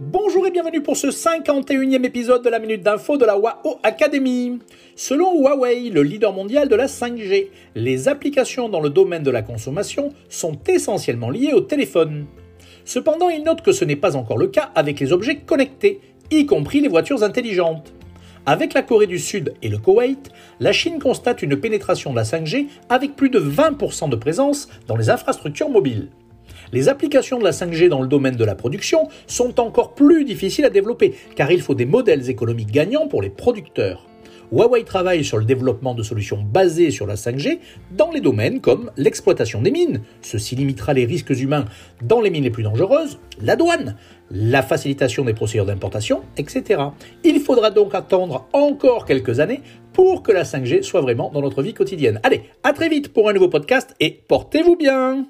Bonjour et bienvenue pour ce 51e épisode de la Minute d'Info de la WAO Academy. Selon Huawei, le leader mondial de la 5G, les applications dans le domaine de la consommation sont essentiellement liées au téléphone. Cependant, il note que ce n'est pas encore le cas avec les objets connectés, y compris les voitures intelligentes. Avec la Corée du Sud et le Koweït, la Chine constate une pénétration de la 5G avec plus de 20% de présence dans les infrastructures mobiles les applications de la 5G dans le domaine de la production sont encore plus difficiles à développer, car il faut des modèles économiques gagnants pour les producteurs. Huawei travaille sur le développement de solutions basées sur la 5G dans les domaines comme l'exploitation des mines, ceci limitera les risques humains dans les mines les plus dangereuses, la douane, la facilitation des procédures d'importation, etc. Il faudra donc attendre encore quelques années pour que la 5G soit vraiment dans notre vie quotidienne. Allez, à très vite pour un nouveau podcast et portez-vous bien